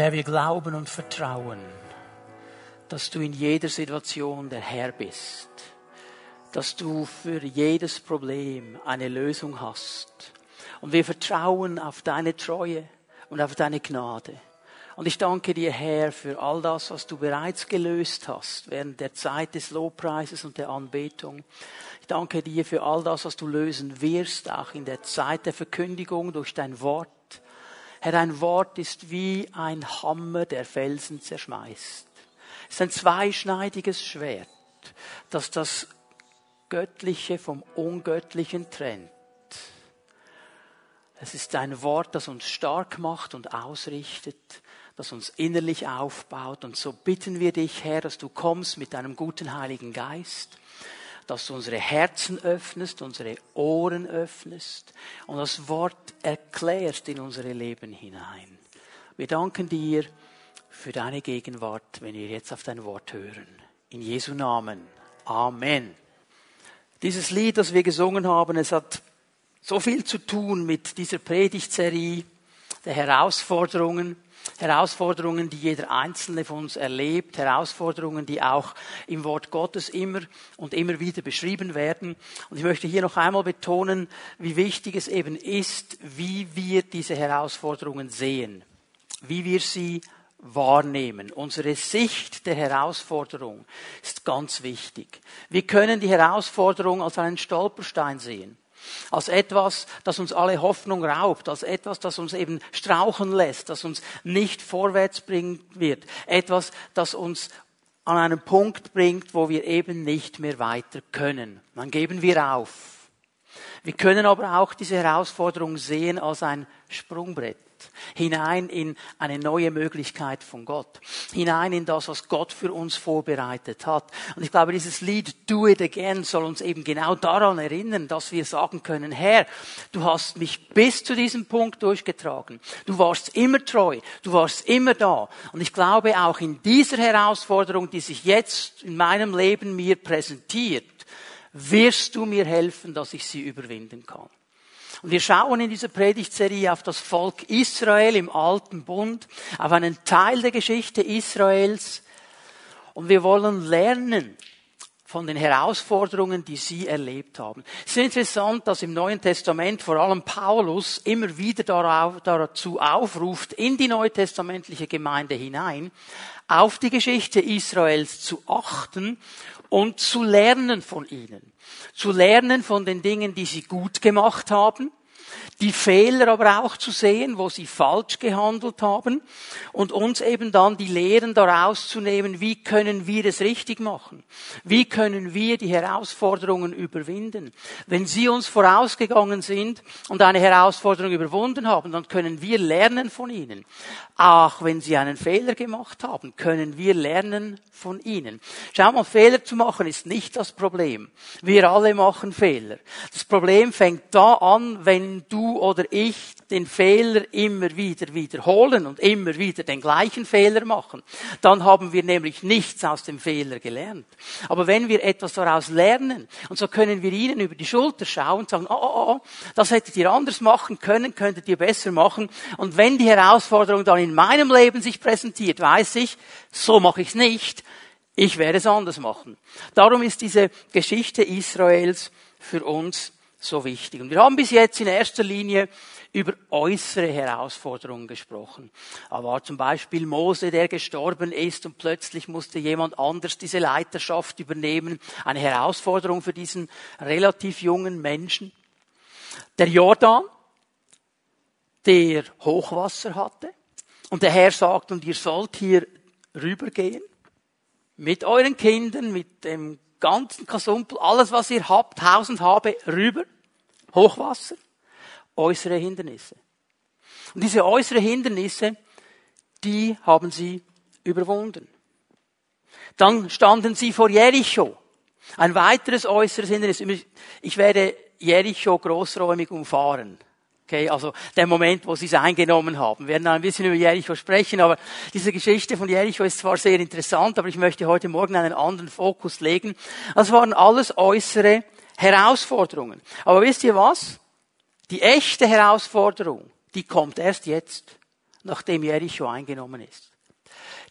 Herr, wir glauben und vertrauen, dass du in jeder Situation der Herr bist, dass du für jedes Problem eine Lösung hast. Und wir vertrauen auf deine Treue und auf deine Gnade. Und ich danke dir, Herr, für all das, was du bereits gelöst hast während der Zeit des Lobpreises und der Anbetung. Ich danke dir für all das, was du lösen wirst, auch in der Zeit der Verkündigung durch dein Wort. Herr, dein Wort ist wie ein Hammer, der Felsen zerschmeißt. Es ist ein zweischneidiges Schwert, das das Göttliche vom Ungöttlichen trennt. Es ist ein Wort, das uns stark macht und ausrichtet, das uns innerlich aufbaut. Und so bitten wir dich, Herr, dass du kommst mit deinem guten Heiligen Geist dass du unsere Herzen öffnest, unsere Ohren öffnest und das Wort erklärst in unsere Leben hinein. Wir danken dir für deine Gegenwart, wenn wir jetzt auf dein Wort hören. In Jesu Namen. Amen. Dieses Lied, das wir gesungen haben, es hat so viel zu tun mit dieser Predigtserie der Herausforderungen. Herausforderungen, die jeder Einzelne von uns erlebt, Herausforderungen, die auch im Wort Gottes immer und immer wieder beschrieben werden. Und ich möchte hier noch einmal betonen, wie wichtig es eben ist, wie wir diese Herausforderungen sehen, wie wir sie wahrnehmen. Unsere Sicht der Herausforderung ist ganz wichtig. Wir können die Herausforderung als einen Stolperstein sehen als etwas, das uns alle Hoffnung raubt, als etwas, das uns eben strauchen lässt, das uns nicht vorwärts bringen wird, etwas, das uns an einen Punkt bringt, wo wir eben nicht mehr weiter können. Dann geben wir auf. Wir können aber auch diese Herausforderung sehen als ein Sprungbrett hinein in eine neue Möglichkeit von Gott, hinein in das, was Gott für uns vorbereitet hat. Und ich glaube, dieses Lied Do It Again soll uns eben genau daran erinnern, dass wir sagen können, Herr, du hast mich bis zu diesem Punkt durchgetragen. Du warst immer treu. Du warst immer da. Und ich glaube, auch in dieser Herausforderung, die sich jetzt in meinem Leben mir präsentiert, wirst du mir helfen, dass ich sie überwinden kann. Und wir schauen in dieser Predigtserie auf das Volk Israel im alten Bund, auf einen Teil der Geschichte Israels. Und wir wollen lernen von den Herausforderungen, die sie erlebt haben. Es ist interessant, dass im Neuen Testament vor allem Paulus immer wieder dazu aufruft, in die neutestamentliche Gemeinde hinein, auf die Geschichte Israels zu achten und zu lernen von ihnen. Zu lernen von den Dingen, die sie gut gemacht haben, die Fehler aber auch zu sehen, wo sie falsch gehandelt haben und uns eben dann die Lehren daraus zu nehmen, wie können wir es richtig machen? Wie können wir die Herausforderungen überwinden? Wenn sie uns vorausgegangen sind und eine Herausforderung überwunden haben, dann können wir lernen von ihnen. Auch wenn sie einen Fehler gemacht haben, können wir lernen von ihnen. Schau mal, Fehler zu machen ist nicht das Problem. Wir alle machen Fehler. Das Problem fängt da an, wenn du oder ich den Fehler immer wieder wiederholen und immer wieder den gleichen Fehler machen, dann haben wir nämlich nichts aus dem Fehler gelernt. Aber wenn wir etwas daraus lernen, und so können wir ihnen über die Schulter schauen und sagen, oh, oh, oh, das hättet ihr anders machen können, könntet ihr besser machen. Und wenn die Herausforderung dann in meinem Leben sich präsentiert, weiß ich, so mache ich es nicht, ich werde es anders machen. Darum ist diese Geschichte Israels für uns so wichtig. Und wir haben bis jetzt in erster Linie über äußere Herausforderungen gesprochen. Da war zum Beispiel Mose, der gestorben ist und plötzlich musste jemand anders diese Leiterschaft übernehmen. Eine Herausforderung für diesen relativ jungen Menschen. Der Jordan, der Hochwasser hatte. Und der Herr sagt, und ihr sollt hier rübergehen. Mit euren Kindern, mit dem ganzen Kasumpel, alles was ihr habt, Haus und Habe, rüber. Hochwasser, äußere Hindernisse. Und diese äußeren Hindernisse, die haben sie überwunden. Dann standen sie vor Jericho. Ein weiteres äußeres Hindernis. Ich werde Jericho großräumig umfahren. Okay, also der Moment, wo sie es eingenommen haben. Wir werden ein bisschen über Jericho sprechen, aber diese Geschichte von Jericho ist zwar sehr interessant, aber ich möchte heute Morgen einen anderen Fokus legen. Das waren alles äußere Herausforderungen. Aber wisst ihr was? Die echte Herausforderung, die kommt erst jetzt. nachdem Jericho eingenommen ist.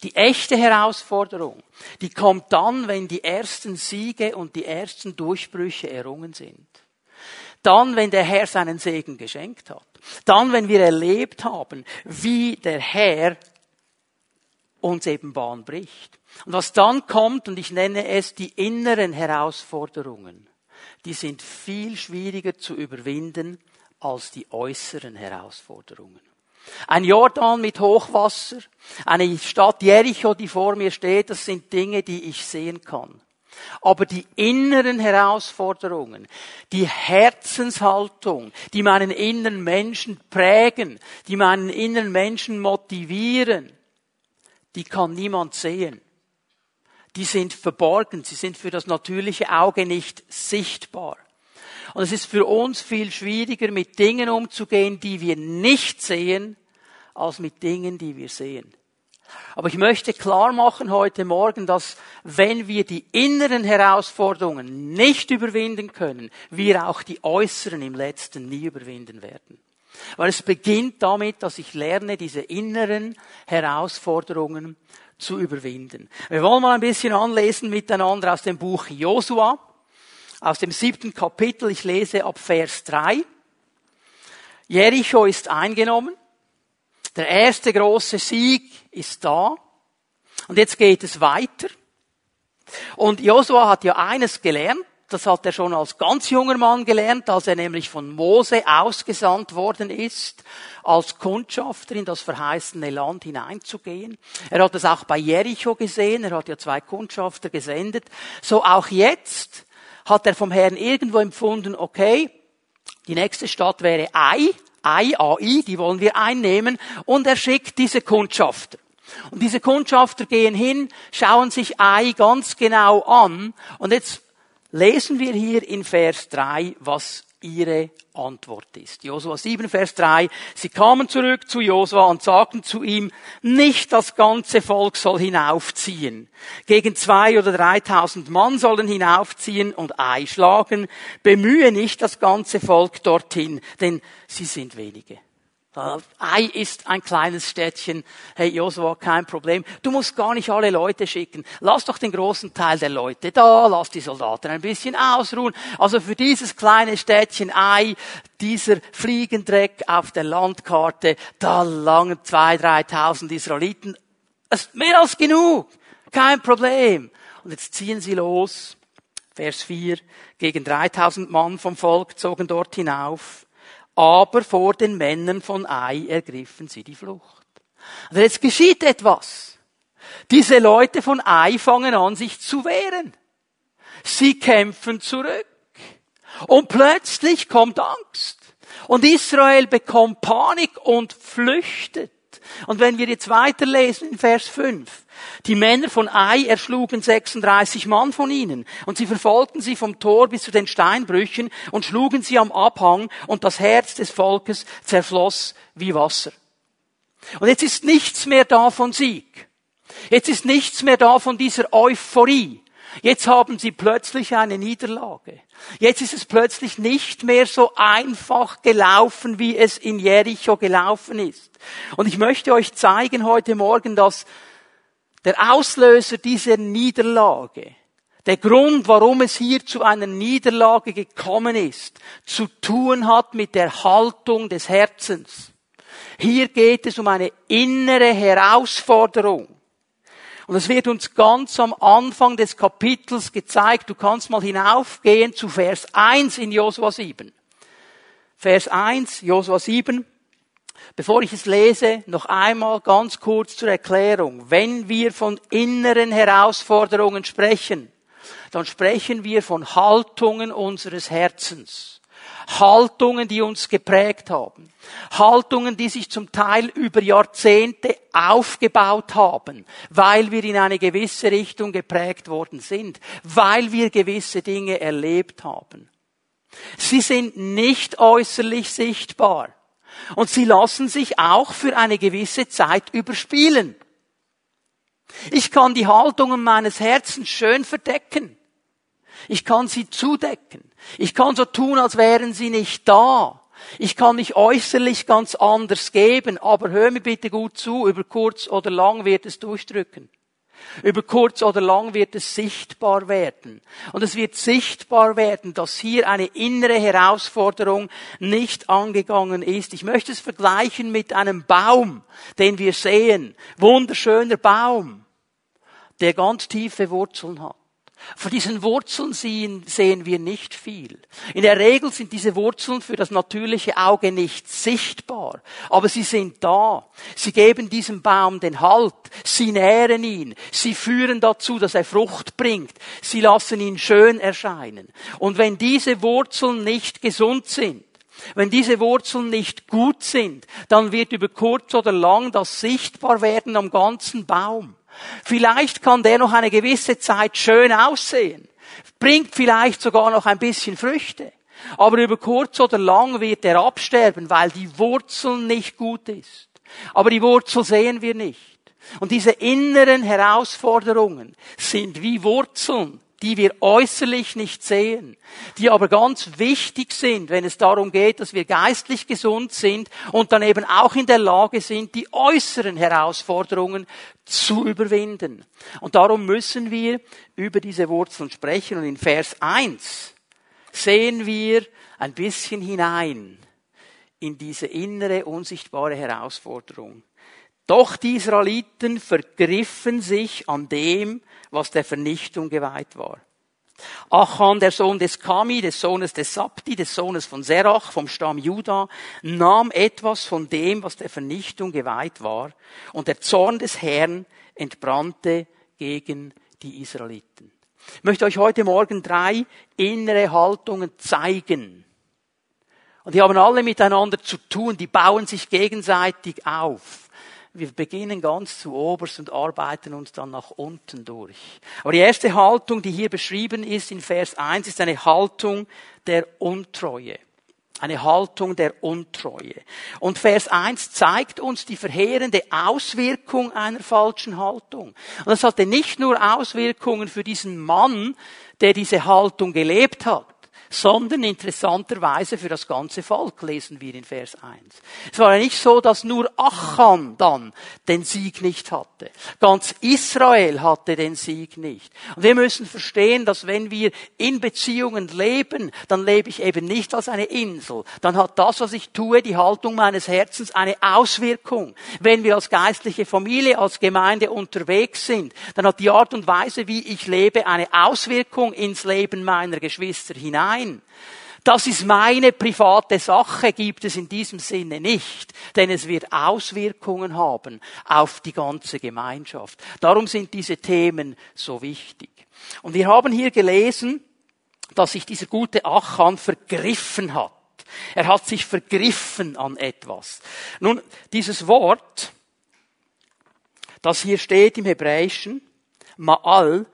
Die echte Herausforderung, die kommt dann, wenn die ersten Siege und die ersten Durchbrüche errungen sind. Dann, wenn der Herr seinen Segen geschenkt hat. Dann, wenn wir erlebt haben, wie der Herr uns eben Bahn bricht. Und was dann kommt, und ich nenne es die inneren Herausforderungen, die sind viel schwieriger zu überwinden als die äußeren Herausforderungen. Ein Jordan mit Hochwasser, eine Stadt Jericho, die vor mir steht, das sind Dinge, die ich sehen kann. Aber die inneren Herausforderungen, die Herzenshaltung, die meinen inneren Menschen prägen, die meinen inneren Menschen motivieren, die kann niemand sehen. Die sind verborgen, sie sind für das natürliche Auge nicht sichtbar. Und es ist für uns viel schwieriger, mit Dingen umzugehen, die wir nicht sehen, als mit Dingen, die wir sehen. Aber ich möchte klar machen heute Morgen, dass wenn wir die inneren Herausforderungen nicht überwinden können, wir auch die äußeren im letzten nie überwinden werden. Weil es beginnt damit, dass ich lerne, diese inneren Herausforderungen zu überwinden. Wir wollen mal ein bisschen anlesen miteinander aus dem Buch Josua, aus dem siebten Kapitel. Ich lese ab Vers 3. Jericho ist eingenommen. Der erste große Sieg ist da. Und jetzt geht es weiter. Und Josua hat ja eines gelernt. Das hat er schon als ganz junger Mann gelernt, als er nämlich von Mose ausgesandt worden ist, als Kundschafter in das verheißene Land hineinzugehen. Er hat das auch bei Jericho gesehen. Er hat ja zwei Kundschafter gesendet. So auch jetzt hat er vom Herrn irgendwo empfunden, okay, die nächste Stadt wäre Ai. Ai, die wollen wir einnehmen. Und er schickt diese Kundschafter. Und diese Kundschafter gehen hin, schauen sich Ai ganz genau an. Und jetzt lesen wir hier in Vers 3, was ihre Antwort ist. Josua 7, Vers 3. Sie kamen zurück zu Josua und sagten zu ihm, nicht das ganze Volk soll hinaufziehen. Gegen zwei oder dreitausend Mann sollen hinaufziehen und Ei schlagen. Bemühe nicht das ganze Volk dorthin, denn sie sind wenige. Ei ist ein kleines Städtchen. Hey Josua, kein Problem. Du musst gar nicht alle Leute schicken. Lass doch den großen Teil der Leute da. Lass die Soldaten ein bisschen ausruhen. Also für dieses kleine Städtchen Ei, dieser Fliegendreck auf der Landkarte, da langen zwei, dreitausend Israeliten. Das ist mehr als genug. Kein Problem. Und jetzt ziehen sie los. Vers 4. Gegen 3000 Mann vom Volk zogen dort hinauf aber vor den Männern von Ai ergriffen sie die Flucht. Also jetzt geschieht etwas. Diese Leute von Ai fangen an, sich zu wehren. Sie kämpfen zurück. Und plötzlich kommt Angst. Und Israel bekommt Panik und flüchtet. Und wenn wir jetzt weiterlesen in Vers 5, die Männer von Ai erschlugen 36 Mann von ihnen und sie verfolgten sie vom Tor bis zu den Steinbrüchen und schlugen sie am Abhang und das Herz des Volkes zerfloss wie Wasser. Und jetzt ist nichts mehr da von Sieg. Jetzt ist nichts mehr da von dieser Euphorie. Jetzt haben sie plötzlich eine Niederlage. Jetzt ist es plötzlich nicht mehr so einfach gelaufen, wie es in Jericho gelaufen ist. Und ich möchte euch zeigen heute Morgen, dass der Auslöser dieser Niederlage, der Grund, warum es hier zu einer Niederlage gekommen ist, zu tun hat mit der Haltung des Herzens. Hier geht es um eine innere Herausforderung. Und es wird uns ganz am Anfang des Kapitels gezeigt. Du kannst mal hinaufgehen zu Vers 1 in Josua 7. Vers 1, Josua 7. Bevor ich es lese, noch einmal ganz kurz zur Erklärung. Wenn wir von inneren Herausforderungen sprechen, dann sprechen wir von Haltungen unseres Herzens. Haltungen, die uns geprägt haben. Haltungen, die sich zum Teil über Jahrzehnte aufgebaut haben, weil wir in eine gewisse Richtung geprägt worden sind, weil wir gewisse Dinge erlebt haben. Sie sind nicht äußerlich sichtbar. Und sie lassen sich auch für eine gewisse Zeit überspielen. Ich kann die Haltungen meines Herzens schön verdecken. Ich kann sie zudecken. Ich kann so tun, als wären sie nicht da. Ich kann mich äußerlich ganz anders geben, aber hör mir bitte gut zu, über kurz oder lang wird es durchdrücken. Über kurz oder lang wird es sichtbar werden. Und es wird sichtbar werden, dass hier eine innere Herausforderung nicht angegangen ist. Ich möchte es vergleichen mit einem Baum, den wir sehen. Wunderschöner Baum, der ganz tiefe Wurzeln hat. Von diesen Wurzeln sehen, sehen wir nicht viel. In der Regel sind diese Wurzeln für das natürliche Auge nicht sichtbar, aber sie sind da. Sie geben diesem Baum den Halt, sie nähren ihn, sie führen dazu, dass er Frucht bringt, sie lassen ihn schön erscheinen. Und wenn diese Wurzeln nicht gesund sind, wenn diese Wurzeln nicht gut sind, dann wird über kurz oder lang das sichtbar werden am ganzen Baum. Vielleicht kann der noch eine gewisse Zeit schön aussehen, bringt vielleicht sogar noch ein bisschen Früchte. Aber über kurz oder lang wird er absterben, weil die Wurzel nicht gut ist. Aber die Wurzel sehen wir nicht. Und diese inneren Herausforderungen sind wie Wurzeln, die wir äußerlich nicht sehen, die aber ganz wichtig sind, wenn es darum geht, dass wir geistlich gesund sind und dann eben auch in der Lage sind, die äußeren Herausforderungen zu überwinden. Und darum müssen wir über diese Wurzeln sprechen. Und in Vers 1 sehen wir ein bisschen hinein in diese innere, unsichtbare Herausforderung. Doch die Israeliten vergriffen sich an dem, was der Vernichtung geweiht war. Achan, der Sohn des Kami, des Sohnes des Sabti, des Sohnes von Serach, vom Stamm Juda, nahm etwas von dem, was der Vernichtung geweiht war, und der Zorn des Herrn entbrannte gegen die Israeliten. Ich möchte euch heute Morgen drei innere Haltungen zeigen. Und die haben alle miteinander zu tun, die bauen sich gegenseitig auf wir beginnen ganz zu oberst und arbeiten uns dann nach unten durch. Aber die erste Haltung, die hier beschrieben ist in Vers 1, ist eine Haltung der Untreue. Eine Haltung der Untreue. Und Vers 1 zeigt uns die verheerende Auswirkung einer falschen Haltung. Und das hatte nicht nur Auswirkungen für diesen Mann, der diese Haltung gelebt hat sondern interessanterweise für das ganze Volk, lesen wir in Vers 1. Es war ja nicht so, dass nur Achan dann den Sieg nicht hatte. Ganz Israel hatte den Sieg nicht. Und wir müssen verstehen, dass wenn wir in Beziehungen leben, dann lebe ich eben nicht als eine Insel. Dann hat das, was ich tue, die Haltung meines Herzens eine Auswirkung. Wenn wir als geistliche Familie, als Gemeinde unterwegs sind, dann hat die Art und Weise, wie ich lebe, eine Auswirkung ins Leben meiner Geschwister hinein. Nein. Das ist meine private Sache, gibt es in diesem Sinne nicht, denn es wird Auswirkungen haben auf die ganze Gemeinschaft. Darum sind diese Themen so wichtig. Und wir haben hier gelesen, dass sich dieser gute Achan vergriffen hat. Er hat sich vergriffen an etwas. Nun, dieses Wort, das hier steht im Hebräischen, Ma'al,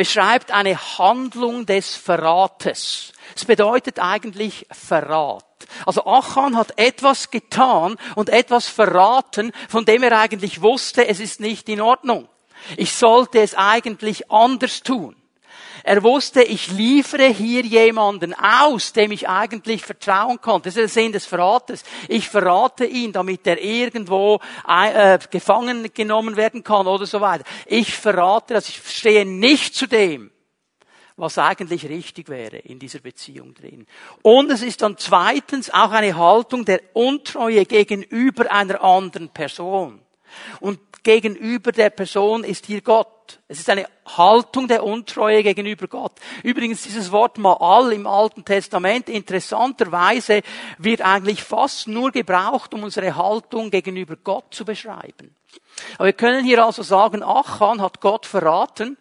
beschreibt eine Handlung des Verrates. Es bedeutet eigentlich Verrat. Also Achan hat etwas getan und etwas verraten, von dem er eigentlich wusste, es ist nicht in Ordnung. Ich sollte es eigentlich anders tun. Er wusste, ich liefere hier jemanden aus, dem ich eigentlich vertrauen konnte. Das ist der Sinn des Verrates. Ich verrate ihn, damit er irgendwo äh, gefangen genommen werden kann oder so weiter. Ich verrate das. Ich stehe nicht zu dem, was eigentlich richtig wäre in dieser Beziehung drin. Und es ist dann zweitens auch eine Haltung der Untreue gegenüber einer anderen Person. Und gegenüber der Person ist hier Gott. Es ist eine Haltung der Untreue gegenüber Gott. Übrigens, dieses Wort Maal im Alten Testament interessanterweise wird eigentlich fast nur gebraucht, um unsere Haltung gegenüber Gott zu beschreiben. Aber wir können hier also sagen, Achan hat Gott verraten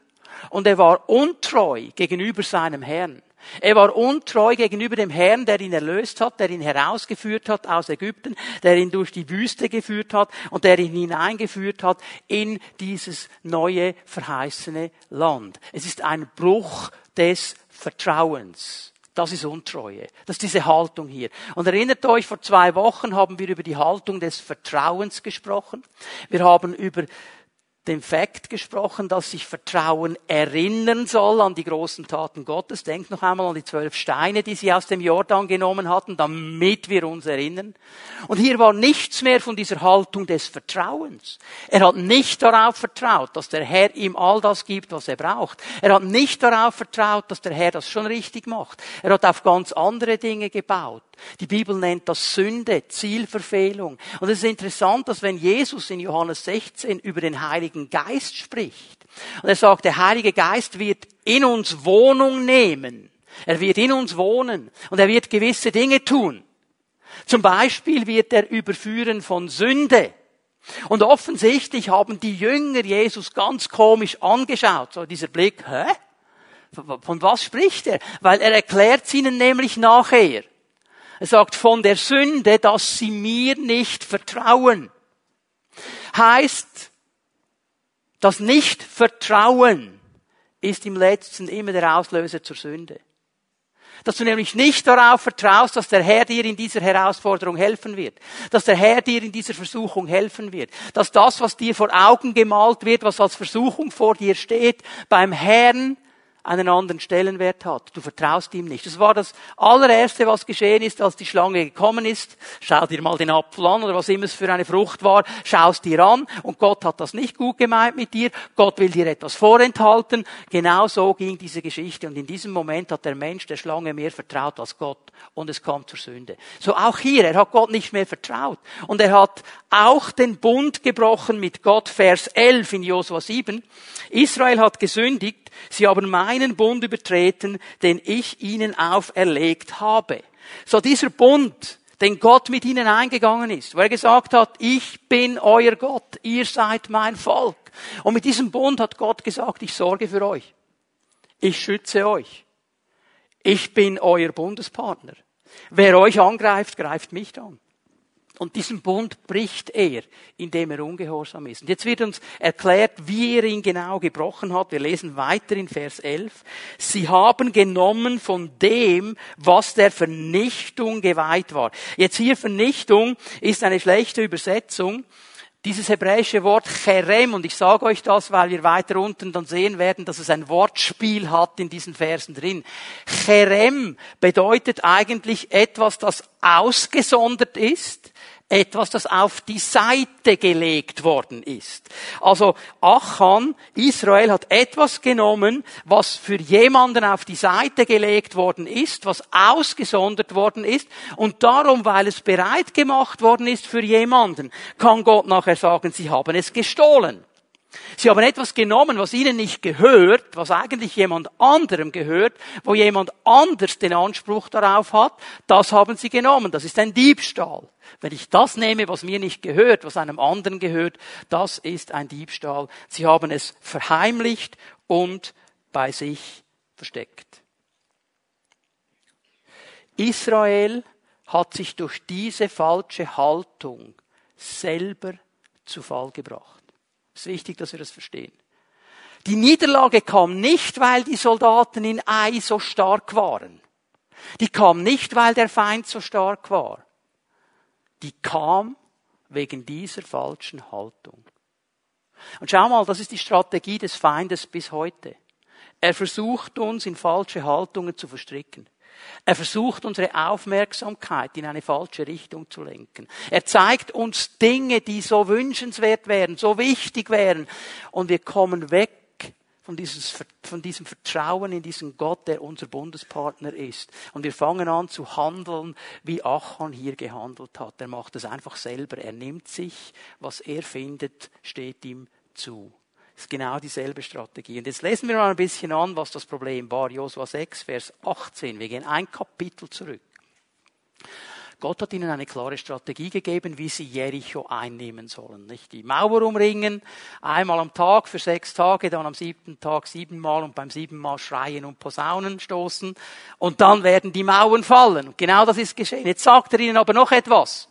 und er war untreu gegenüber seinem Herrn. Er war untreu gegenüber dem Herrn, der ihn erlöst hat, der ihn herausgeführt hat aus Ägypten, der ihn durch die Wüste geführt hat und der ihn hineingeführt hat in dieses neue verheißene Land. Es ist ein Bruch des Vertrauens. Das ist Untreue. Das ist diese Haltung hier. Und erinnert euch, vor zwei Wochen haben wir über die Haltung des Vertrauens gesprochen. Wir haben über dem Fakt gesprochen, dass sich Vertrauen erinnern soll an die großen Taten Gottes. Denkt noch einmal an die zwölf Steine, die sie aus dem Jordan genommen hatten, damit wir uns erinnern. Und hier war nichts mehr von dieser Haltung des Vertrauens. Er hat nicht darauf vertraut, dass der Herr ihm all das gibt, was er braucht. Er hat nicht darauf vertraut, dass der Herr das schon richtig macht. Er hat auf ganz andere Dinge gebaut. Die Bibel nennt das Sünde, Zielverfehlung. Und es ist interessant, dass wenn Jesus in Johannes 16 über den Heiligen Geist spricht, und er sagt, der Heilige Geist wird in uns Wohnung nehmen. Er wird in uns wohnen und er wird gewisse Dinge tun. Zum Beispiel wird er überführen von Sünde. Und offensichtlich haben die Jünger Jesus ganz komisch angeschaut. So dieser Blick, hä? Von was spricht er? Weil er erklärt ihnen nämlich nachher. Er sagt von der Sünde, dass sie mir nicht vertrauen. Heißt, das Nicht-Vertrauen ist im letzten immer der Auslöser zur Sünde. Dass du nämlich nicht darauf vertraust, dass der Herr dir in dieser Herausforderung helfen wird. Dass der Herr dir in dieser Versuchung helfen wird. Dass das, was dir vor Augen gemalt wird, was als Versuchung vor dir steht, beim Herrn einen anderen Stellenwert hat. Du vertraust ihm nicht. Das war das allererste, was geschehen ist, als die Schlange gekommen ist. Schau dir mal den Apfel an oder was immer es für eine Frucht war. Schaust dir an und Gott hat das nicht gut gemeint mit dir. Gott will dir etwas vorenthalten. Genau so ging diese Geschichte und in diesem Moment hat der Mensch der Schlange mehr vertraut als Gott und es kam zur Sünde. So auch hier, er hat Gott nicht mehr vertraut und er hat auch den Bund gebrochen mit Gott. Vers 11 in Josua 7. Israel hat gesündigt Sie haben meinen Bund übertreten, den ich ihnen auferlegt habe. So dieser Bund, den Gott mit ihnen eingegangen ist, wo er gesagt hat, ich bin euer Gott, ihr seid mein Volk. Und mit diesem Bund hat Gott gesagt, ich sorge für euch. Ich schütze euch. Ich bin euer Bundespartner. Wer euch angreift, greift mich an. Und diesen Bund bricht er, indem er ungehorsam ist. Und jetzt wird uns erklärt, wie er ihn genau gebrochen hat. Wir lesen weiter in Vers 11. Sie haben genommen von dem, was der Vernichtung geweiht war. Jetzt hier Vernichtung ist eine schlechte Übersetzung. Dieses hebräische Wort Cherem, und ich sage euch das, weil wir weiter unten dann sehen werden, dass es ein Wortspiel hat in diesen Versen drin. Cherem bedeutet eigentlich etwas, das ausgesondert ist, etwas, das auf die Seite gelegt worden ist. Also Achan, Israel hat etwas genommen, was für jemanden auf die Seite gelegt worden ist, was ausgesondert worden ist und darum, weil es bereit gemacht worden ist für jemanden, kann Gott nachher sagen, sie haben es gestohlen. Sie haben etwas genommen, was ihnen nicht gehört, was eigentlich jemand anderem gehört, wo jemand anders den Anspruch darauf hat, das haben sie genommen. Das ist ein Diebstahl. Wenn ich das nehme, was mir nicht gehört, was einem anderen gehört, das ist ein Diebstahl. Sie haben es verheimlicht und bei sich versteckt. Israel hat sich durch diese falsche Haltung selber zu Fall gebracht. Es ist wichtig, dass wir das verstehen. Die Niederlage kam nicht, weil die Soldaten in Ai so stark waren. Die kam nicht, weil der Feind so stark war. Die kam wegen dieser falschen Haltung. Und schau mal, das ist die Strategie des Feindes bis heute. Er versucht uns in falsche Haltungen zu verstricken. Er versucht unsere Aufmerksamkeit in eine falsche Richtung zu lenken. Er zeigt uns Dinge, die so wünschenswert wären, so wichtig wären. Und wir kommen weg von, diesem Vertrauen in diesen Gott, der unser Bundespartner ist. Und wir fangen an zu handeln, wie Achan hier gehandelt hat. Er macht es einfach selber. Er nimmt sich, was er findet, steht ihm zu. Das ist genau dieselbe Strategie. Und jetzt lesen wir mal ein bisschen an, was das Problem war. Josua 6, Vers 18. Wir gehen ein Kapitel zurück. Gott hat ihnen eine klare Strategie gegeben, wie sie Jericho einnehmen sollen. Nicht die Mauer umringen, einmal am Tag für sechs Tage, dann am siebten Tag siebenmal und beim siebenmal schreien und Posaunen stoßen und dann werden die Mauern fallen. Und genau das ist geschehen. Jetzt sagt er ihnen aber noch etwas.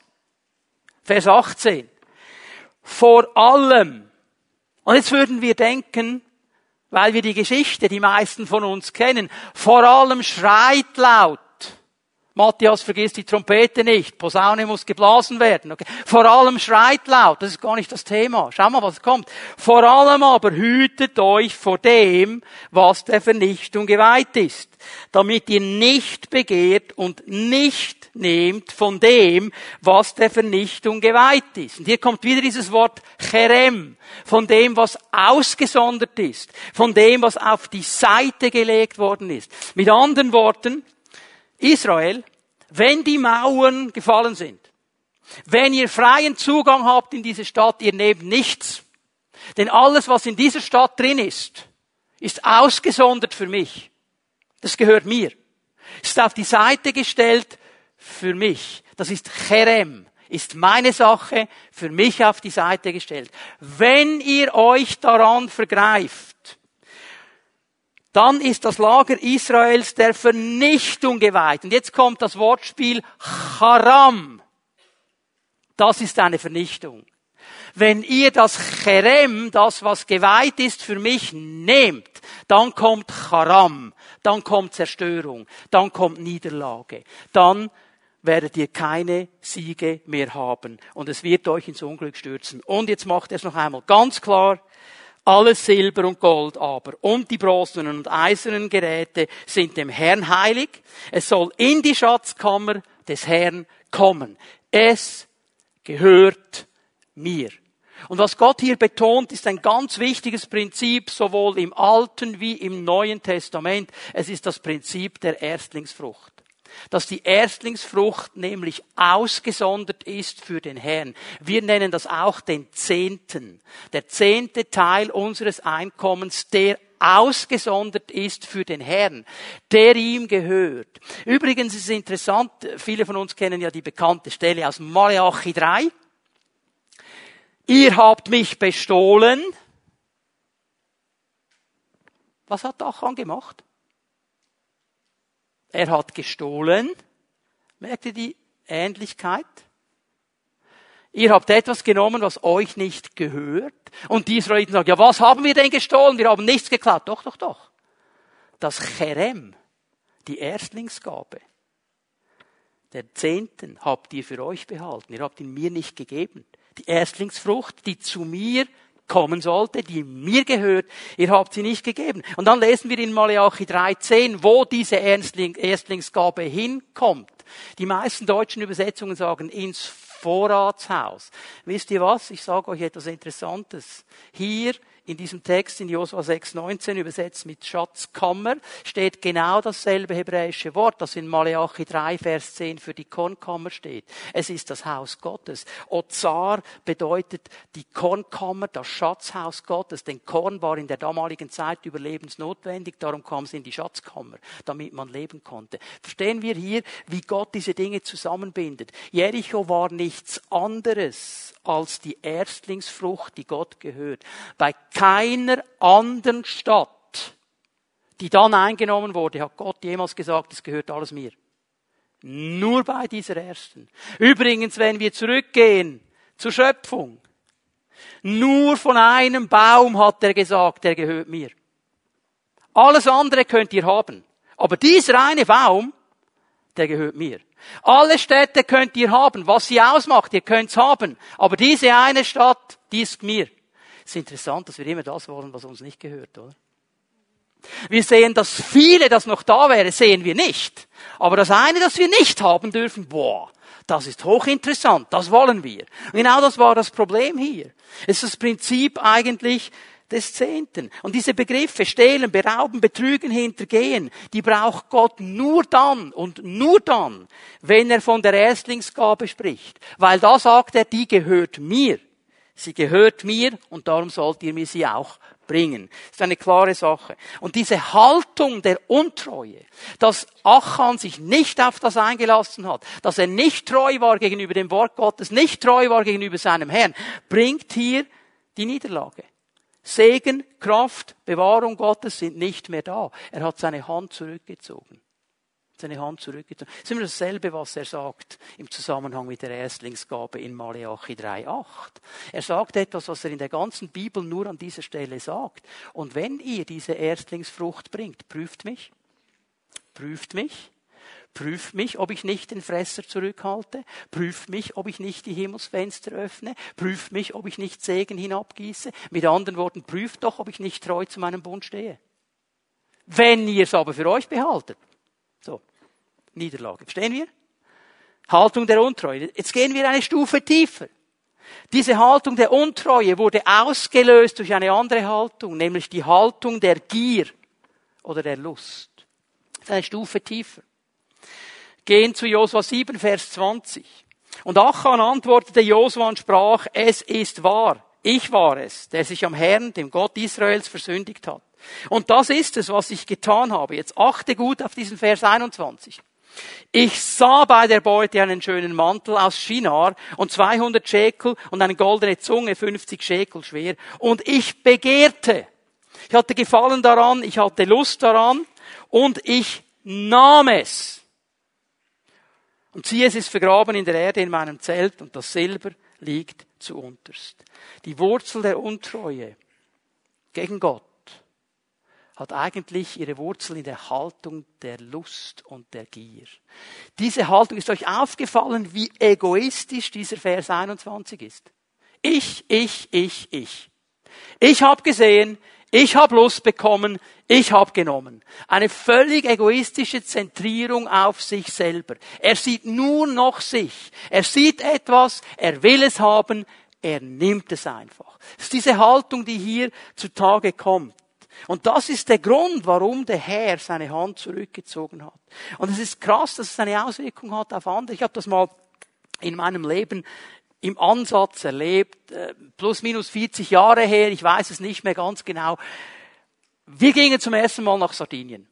Vers 18. Vor allem und jetzt würden wir denken, weil wir die Geschichte, die meisten von uns kennen, vor allem schreit laut. Matthias, vergiss die Trompete nicht. Posaune muss geblasen werden. Okay. Vor allem schreit laut. Das ist gar nicht das Thema. Schau mal, was kommt. Vor allem aber hütet euch vor dem, was der Vernichtung geweiht ist. Damit ihr nicht begehrt und nicht nehmt von dem, was der Vernichtung geweiht ist. Und hier kommt wieder dieses Wort Cherem. Von dem, was ausgesondert ist. Von dem, was auf die Seite gelegt worden ist. Mit anderen Worten, Israel, wenn die Mauern gefallen sind, wenn ihr freien Zugang habt in diese Stadt, ihr nehmt nichts. Denn alles, was in dieser Stadt drin ist, ist ausgesondert für mich. Das gehört mir. Ist auf die Seite gestellt für mich. Das ist Cherem. Ist meine Sache für mich auf die Seite gestellt. Wenn ihr euch daran vergreift, dann ist das Lager Israels der Vernichtung geweiht. Und jetzt kommt das Wortspiel Haram. Das ist eine Vernichtung. Wenn ihr das Cherem, das was geweiht ist, für mich nehmt, dann kommt Haram, dann kommt Zerstörung, dann kommt Niederlage, dann werdet ihr keine Siege mehr haben und es wird euch ins Unglück stürzen. Und jetzt macht es noch einmal ganz klar, alles Silber und Gold aber und die bronzenen und eisernen Geräte sind dem Herrn heilig. Es soll in die Schatzkammer des Herrn kommen. Es gehört mir. Und was Gott hier betont, ist ein ganz wichtiges Prinzip, sowohl im Alten wie im Neuen Testament. Es ist das Prinzip der Erstlingsfrucht dass die Erstlingsfrucht nämlich ausgesondert ist für den Herrn. Wir nennen das auch den Zehnten. Der zehnte Teil unseres Einkommens, der ausgesondert ist für den Herrn, der ihm gehört. Übrigens ist es interessant, viele von uns kennen ja die bekannte Stelle aus Malachi 3. Ihr habt mich bestohlen. Was hat Achan gemacht? Er hat gestohlen. Merkt ihr die Ähnlichkeit? Ihr habt etwas genommen, was euch nicht gehört. Und die Israeliten sagen, ja, was haben wir denn gestohlen? Wir haben nichts geklaut. Doch, doch, doch. Das Cherem, die Erstlingsgabe, der Zehnten habt ihr für euch behalten. Ihr habt ihn mir nicht gegeben. Die Erstlingsfrucht, die zu mir kommen sollte, die mir gehört, ihr habt sie nicht gegeben. Und dann lesen wir in Malachi 3,10, wo diese Erstling, Erstlingsgabe hinkommt. Die meisten deutschen Übersetzungen sagen ins Vorratshaus. Wisst ihr was? Ich sage euch etwas Interessantes. Hier in diesem Text in Josua 6,19 übersetzt mit Schatzkammer steht genau dasselbe hebräische Wort, das in Maleachi 3, Vers 10 für die Kornkammer steht. Es ist das Haus Gottes. Ozar bedeutet die Kornkammer, das Schatzhaus Gottes. Denn Korn war in der damaligen Zeit überlebensnotwendig, darum kam es in die Schatzkammer, damit man leben konnte. Verstehen wir hier, wie Gott diese Dinge zusammenbindet. Jericho war nichts anderes als die Erstlingsfrucht, die Gott gehört. Bei keiner anderen Stadt, die dann eingenommen wurde, hat Gott jemals gesagt, es gehört alles mir. Nur bei dieser ersten. Übrigens, wenn wir zurückgehen zur Schöpfung, nur von einem Baum hat er gesagt, der gehört mir. Alles andere könnt ihr haben. Aber dieser eine Baum, der gehört mir. Alle Städte könnt ihr haben, was sie ausmacht, ihr könnt's haben. Aber diese eine Stadt, die ist mir. Es ist interessant, dass wir immer das wollen, was uns nicht gehört, oder? Wir sehen, dass viele, das noch da wäre, sehen wir nicht. Aber das eine, das wir nicht haben dürfen, boah, das ist hochinteressant, das wollen wir. Und genau das war das Problem hier. Es ist das Prinzip eigentlich, des Zehnten. Und diese Begriffe stehlen, berauben, betrügen, hintergehen, die braucht Gott nur dann und nur dann, wenn er von der Erstlingsgabe spricht. Weil da sagt er, die gehört mir. Sie gehört mir und darum sollt ihr mir sie auch bringen. Das ist eine klare Sache. Und diese Haltung der Untreue, dass Achan sich nicht auf das eingelassen hat, dass er nicht treu war gegenüber dem Wort Gottes, nicht treu war gegenüber seinem Herrn, bringt hier die Niederlage. Segen, Kraft, Bewahrung Gottes sind nicht mehr da. Er hat seine Hand zurückgezogen. Seine Hand zurückgezogen. Das ist immer dasselbe, was er sagt im Zusammenhang mit der Erstlingsgabe in Maleachi 3,8. Er sagt etwas, was er in der ganzen Bibel nur an dieser Stelle sagt. Und wenn ihr diese Erstlingsfrucht bringt, prüft mich, prüft mich, Prüft mich, ob ich nicht den Fresser zurückhalte. Prüft mich, ob ich nicht die Himmelsfenster öffne. Prüft mich, ob ich nicht Segen hinabgieße. Mit anderen Worten, prüft doch, ob ich nicht treu zu meinem Bund stehe. Wenn ihr es aber für euch behaltet. So. Niederlage. Verstehen wir? Haltung der Untreue. Jetzt gehen wir eine Stufe tiefer. Diese Haltung der Untreue wurde ausgelöst durch eine andere Haltung, nämlich die Haltung der Gier oder der Lust. Das ist eine Stufe tiefer gehen zu Josua 7, Vers 20. Und Achan antwortete Josua und sprach, es ist wahr, ich war es, der sich am Herrn, dem Gott Israels, versündigt hat. Und das ist es, was ich getan habe. Jetzt achte gut auf diesen Vers 21. Ich sah bei der Beute einen schönen Mantel aus Shinar und 200 Schekel und eine goldene Zunge, 50 Schekel schwer. Und ich begehrte. Ich hatte Gefallen daran, ich hatte Lust daran und ich nahm es. Und siehe, es ist vergraben in der Erde in meinem Zelt und das Silber liegt zu unterst. Die Wurzel der Untreue gegen Gott hat eigentlich ihre Wurzel in der Haltung der Lust und der Gier. Diese Haltung ist euch aufgefallen, wie egoistisch dieser Vers 21 ist. Ich, ich, ich, ich. Ich habe gesehen, ich habe Lust bekommen, ich habe genommen. Eine völlig egoistische Zentrierung auf sich selber. Er sieht nur noch sich. Er sieht etwas, er will es haben, er nimmt es einfach. Das ist diese Haltung, die hier zutage kommt. Und das ist der Grund, warum der Herr seine Hand zurückgezogen hat. Und es ist krass, dass es eine Auswirkung hat auf andere. Ich habe das mal in meinem Leben im Ansatz erlebt, äh, plus minus 40 Jahre her, ich weiß es nicht mehr ganz genau. Wir gingen zum ersten Mal nach Sardinien.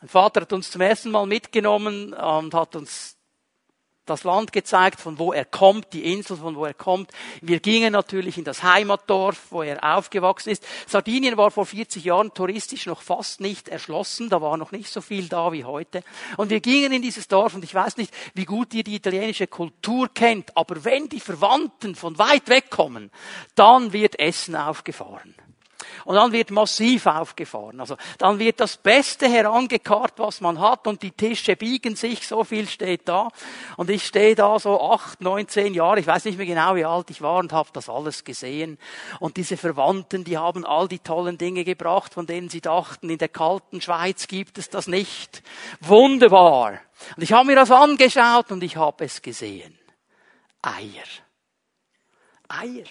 Mein Vater hat uns zum ersten Mal mitgenommen und hat uns das Land gezeigt, von wo er kommt, die Insel, von wo er kommt. Wir gingen natürlich in das Heimatdorf, wo er aufgewachsen ist. Sardinien war vor 40 Jahren touristisch noch fast nicht erschlossen, da war noch nicht so viel da wie heute. Und wir gingen in dieses Dorf und ich weiß nicht, wie gut ihr die italienische Kultur kennt, aber wenn die Verwandten von weit weg kommen, dann wird Essen aufgefahren. Und dann wird massiv aufgefahren. Also dann wird das Beste herangekarrt, was man hat, und die Tische biegen sich, so viel steht da. Und ich stehe da so acht, neun, zehn Jahre, ich weiß nicht mehr genau, wie alt ich war, und habe das alles gesehen. Und diese Verwandten, die haben all die tollen Dinge gebracht, von denen sie dachten, in der kalten Schweiz gibt es das nicht. Wunderbar. Und ich habe mir das angeschaut und ich habe es gesehen. Eier. Eier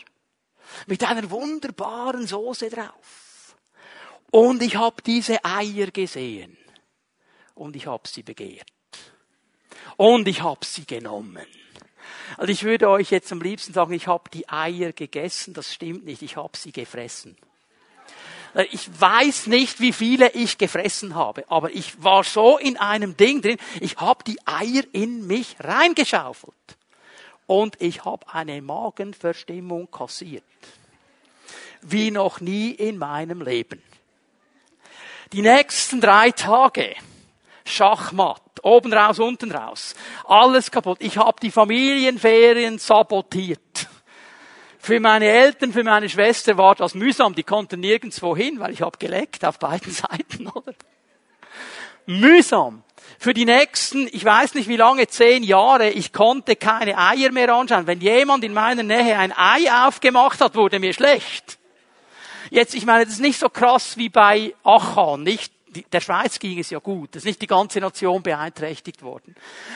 mit einer wunderbaren Soße drauf. Und ich habe diese Eier gesehen und ich habe sie begehrt. Und ich habe sie genommen. Also ich würde euch jetzt am liebsten sagen, ich habe die Eier gegessen. Das stimmt nicht, ich habe sie gefressen. Ich weiß nicht, wie viele ich gefressen habe, aber ich war so in einem Ding drin, ich habe die Eier in mich reingeschaufelt und ich habe eine Magenverstimmung kassiert. Wie noch nie in meinem Leben. Die nächsten drei Tage Schachmatt, oben raus, unten raus, alles kaputt. Ich habe die Familienferien sabotiert. Für meine Eltern, für meine Schwester war das mühsam. Die konnten nirgendwo hin, weil ich habe geleckt auf beiden Seiten, oder? Mühsam für die nächsten, ich weiß nicht wie lange, zehn Jahre, ich konnte keine Eier mehr anschauen. Wenn jemand in meiner Nähe ein Ei aufgemacht hat, wurde mir schlecht. Jetzt, ich meine, das ist nicht so krass wie bei Achan, nicht? Der Schweiz ging es ja gut. Es ist nicht die ganze Nation beeinträchtigt worden.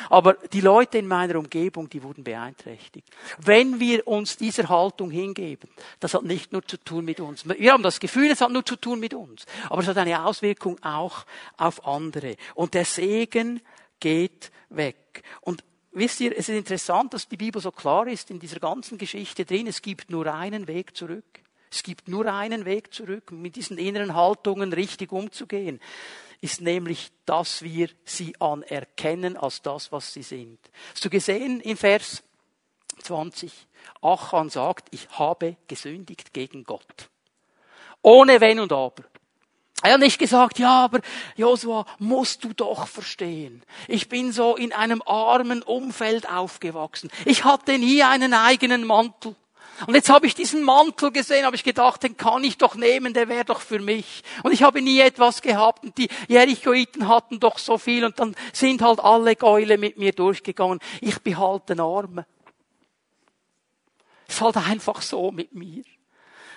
Aber die Leute in meiner Umgebung, die wurden beeinträchtigt. Wenn wir uns dieser Haltung hingeben, das hat nicht nur zu tun mit uns. Wir haben das Gefühl, es hat nur zu tun mit uns. Aber es hat eine Auswirkung auch auf andere. Und der Segen geht weg. Und wisst ihr, es ist interessant, dass die Bibel so klar ist in dieser ganzen Geschichte drin. Es gibt nur einen Weg zurück. Es gibt nur einen Weg zurück, mit diesen inneren Haltungen richtig umzugehen, ist nämlich, dass wir sie anerkennen als das, was sie sind. Hast du gesehen in Vers 20? Achan sagt, ich habe gesündigt gegen Gott. Ohne Wenn und Aber. Er hat nicht gesagt, ja, aber Josua, musst du doch verstehen. Ich bin so in einem armen Umfeld aufgewachsen. Ich hatte nie einen eigenen Mantel. Und jetzt habe ich diesen Mantel gesehen, habe ich gedacht, den kann ich doch nehmen, der wäre doch für mich. Und ich habe nie etwas gehabt und die Jerichoiten hatten doch so viel und dann sind halt alle Gäule mit mir durchgegangen. Ich behalte den Arme. Es ist halt einfach so mit mir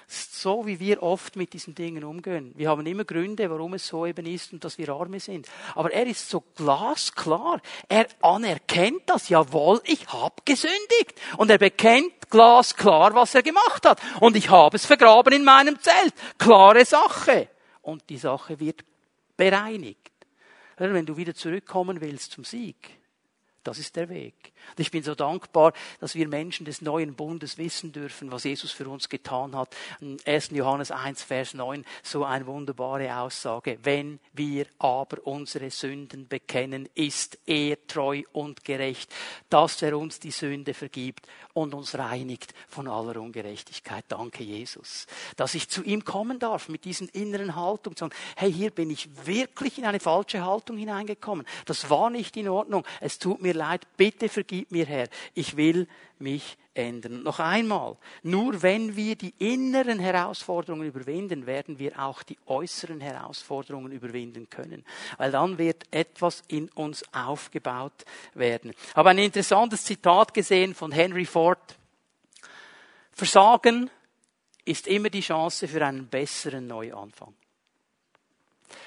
so, wie wir oft mit diesen Dingen umgehen. Wir haben immer Gründe, warum es so eben ist und dass wir Arme sind. Aber er ist so glasklar. Er anerkennt das. Jawohl, ich habe gesündigt. Und er bekennt glasklar, was er gemacht hat. Und ich habe es vergraben in meinem Zelt. Klare Sache. Und die Sache wird bereinigt. Wenn du wieder zurückkommen willst zum Sieg, das ist der Weg. Und ich bin so dankbar, dass wir Menschen des neuen Bundes wissen dürfen, was Jesus für uns getan hat. 1. Johannes 1, Vers 9, so eine wunderbare Aussage. Wenn wir aber unsere Sünden bekennen, ist er treu und gerecht, dass er uns die Sünde vergibt und uns reinigt von aller Ungerechtigkeit. Danke, Jesus. Dass ich zu ihm kommen darf mit diesen inneren Haltung, sagen, hey, hier bin ich wirklich in eine falsche Haltung hineingekommen. Das war nicht in Ordnung. Es tut mir leid. Bitte vergib mir, Herr. Ich will mich ändern. Noch einmal, nur wenn wir die inneren Herausforderungen überwinden, werden wir auch die äußeren Herausforderungen überwinden können. Weil dann wird etwas in uns aufgebaut werden. Ich habe ein interessantes Zitat gesehen von Henry Ford. Versagen ist immer die Chance für einen besseren Neuanfang.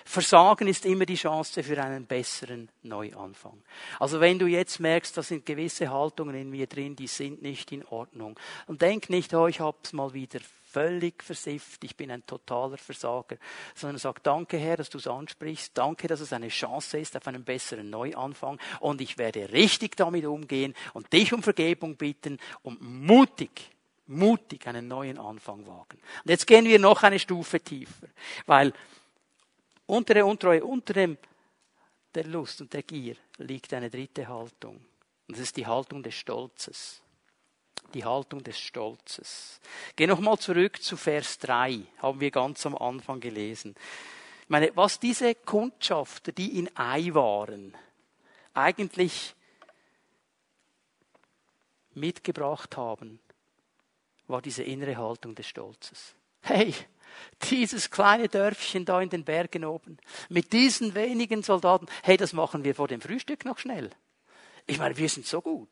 Versagen ist immer die Chance für einen besseren Neuanfang. Also wenn du jetzt merkst, da sind gewisse Haltungen in mir drin, die sind nicht in Ordnung. Und denk nicht, oh, ich hab's mal wieder völlig versifft, ich bin ein totaler Versager, sondern sag, danke Herr, dass du es ansprichst, danke, dass es eine Chance ist auf einen besseren Neuanfang und ich werde richtig damit umgehen und dich um Vergebung bitten und mutig mutig einen neuen Anfang wagen. Und jetzt gehen wir noch eine Stufe tiefer, weil unter der Untreue, unter dem, der Lust und der Gier liegt eine dritte Haltung. Und das ist die Haltung des Stolzes. Die Haltung des Stolzes. Geh nochmal zurück zu Vers 3, haben wir ganz am Anfang gelesen. Ich meine, was diese Kundschafter, die in Ei waren, eigentlich mitgebracht haben, war diese innere Haltung des Stolzes. Hey, dieses kleine Dörfchen da in den Bergen oben, mit diesen wenigen Soldaten, hey, das machen wir vor dem Frühstück noch schnell. Ich meine, wir sind so gut.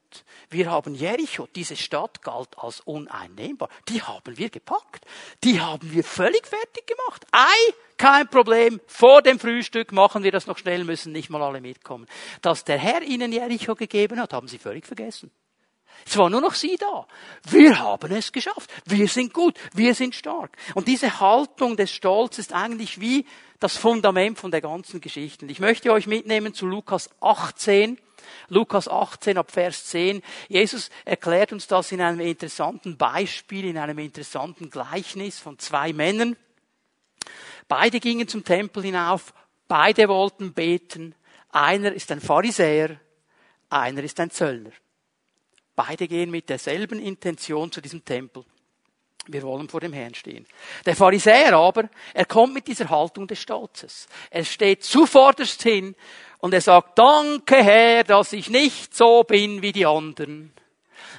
Wir haben Jericho, diese Stadt galt als uneinnehmbar. Die haben wir gepackt. Die haben wir völlig fertig gemacht. Ei, kein Problem. Vor dem Frühstück machen wir das noch schnell, müssen nicht mal alle mitkommen. Dass der Herr ihnen Jericho gegeben hat, haben sie völlig vergessen. Es war nur noch sie da. Wir haben es geschafft. Wir sind gut. Wir sind stark. Und diese Haltung des Stolzes ist eigentlich wie das Fundament von der ganzen Geschichte. Ich möchte euch mitnehmen zu Lukas 18. Lukas 18 ab Vers 10. Jesus erklärt uns das in einem interessanten Beispiel, in einem interessanten Gleichnis von zwei Männern. Beide gingen zum Tempel hinauf. Beide wollten beten. Einer ist ein Pharisäer. Einer ist ein Zöllner. Beide gehen mit derselben Intention zu diesem Tempel. Wir wollen vor dem Herrn stehen. Der Pharisäer aber, er kommt mit dieser Haltung des Stolzes. Er steht zuvorderst hin und er sagt, danke Herr, dass ich nicht so bin wie die anderen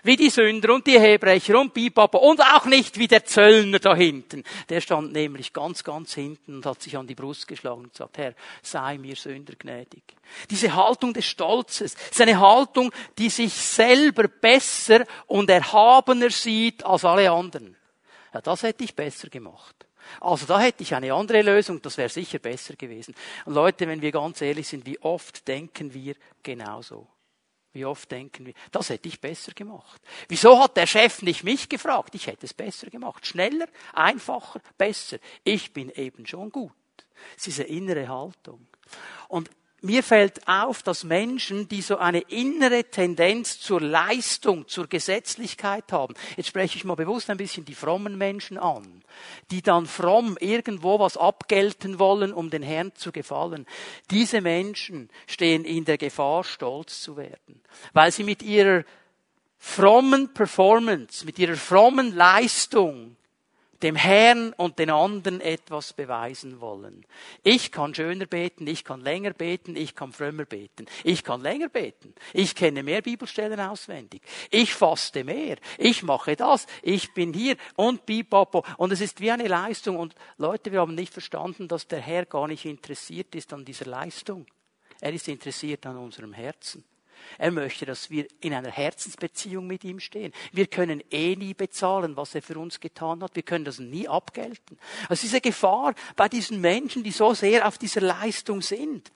wie die Sünder und die Hebrecher und Bibaba und auch nicht wie der Zöllner da hinten. Der stand nämlich ganz, ganz hinten und hat sich an die Brust geschlagen und gesagt, Herr, sei mir Sünder gnädig. Diese Haltung des Stolzes ist eine Haltung, die sich selber besser und erhabener sieht als alle anderen. Ja, das hätte ich besser gemacht. Also da hätte ich eine andere Lösung, das wäre sicher besser gewesen. Und Leute, wenn wir ganz ehrlich sind, wie oft denken wir genauso? Wie oft denken wir, das hätte ich besser gemacht. Wieso hat der Chef nicht mich gefragt? Ich hätte es besser gemacht. Schneller, einfacher, besser. Ich bin eben schon gut. Es ist diese innere Haltung. Und mir fällt auf, dass Menschen, die so eine innere Tendenz zur Leistung, zur Gesetzlichkeit haben, jetzt spreche ich mal bewusst ein bisschen die frommen Menschen an, die dann fromm irgendwo was abgelten wollen, um den Herrn zu gefallen. Diese Menschen stehen in der Gefahr, stolz zu werden, weil sie mit ihrer frommen Performance, mit ihrer frommen Leistung dem Herrn und den anderen etwas beweisen wollen. Ich kann schöner beten, ich kann länger beten, ich kann frömmer beten. Ich kann länger beten. Ich kenne mehr Bibelstellen auswendig. Ich faste mehr. Ich mache das. Ich bin hier und bipapo. Und es ist wie eine Leistung. Und Leute, wir haben nicht verstanden, dass der Herr gar nicht interessiert ist an dieser Leistung. Er ist interessiert an unserem Herzen. Er möchte, dass wir in einer Herzensbeziehung mit ihm stehen. Wir können eh nie bezahlen, was er für uns getan hat. Wir können das nie abgelten. Also diese Gefahr bei diesen Menschen, die so sehr auf dieser Leistung sind.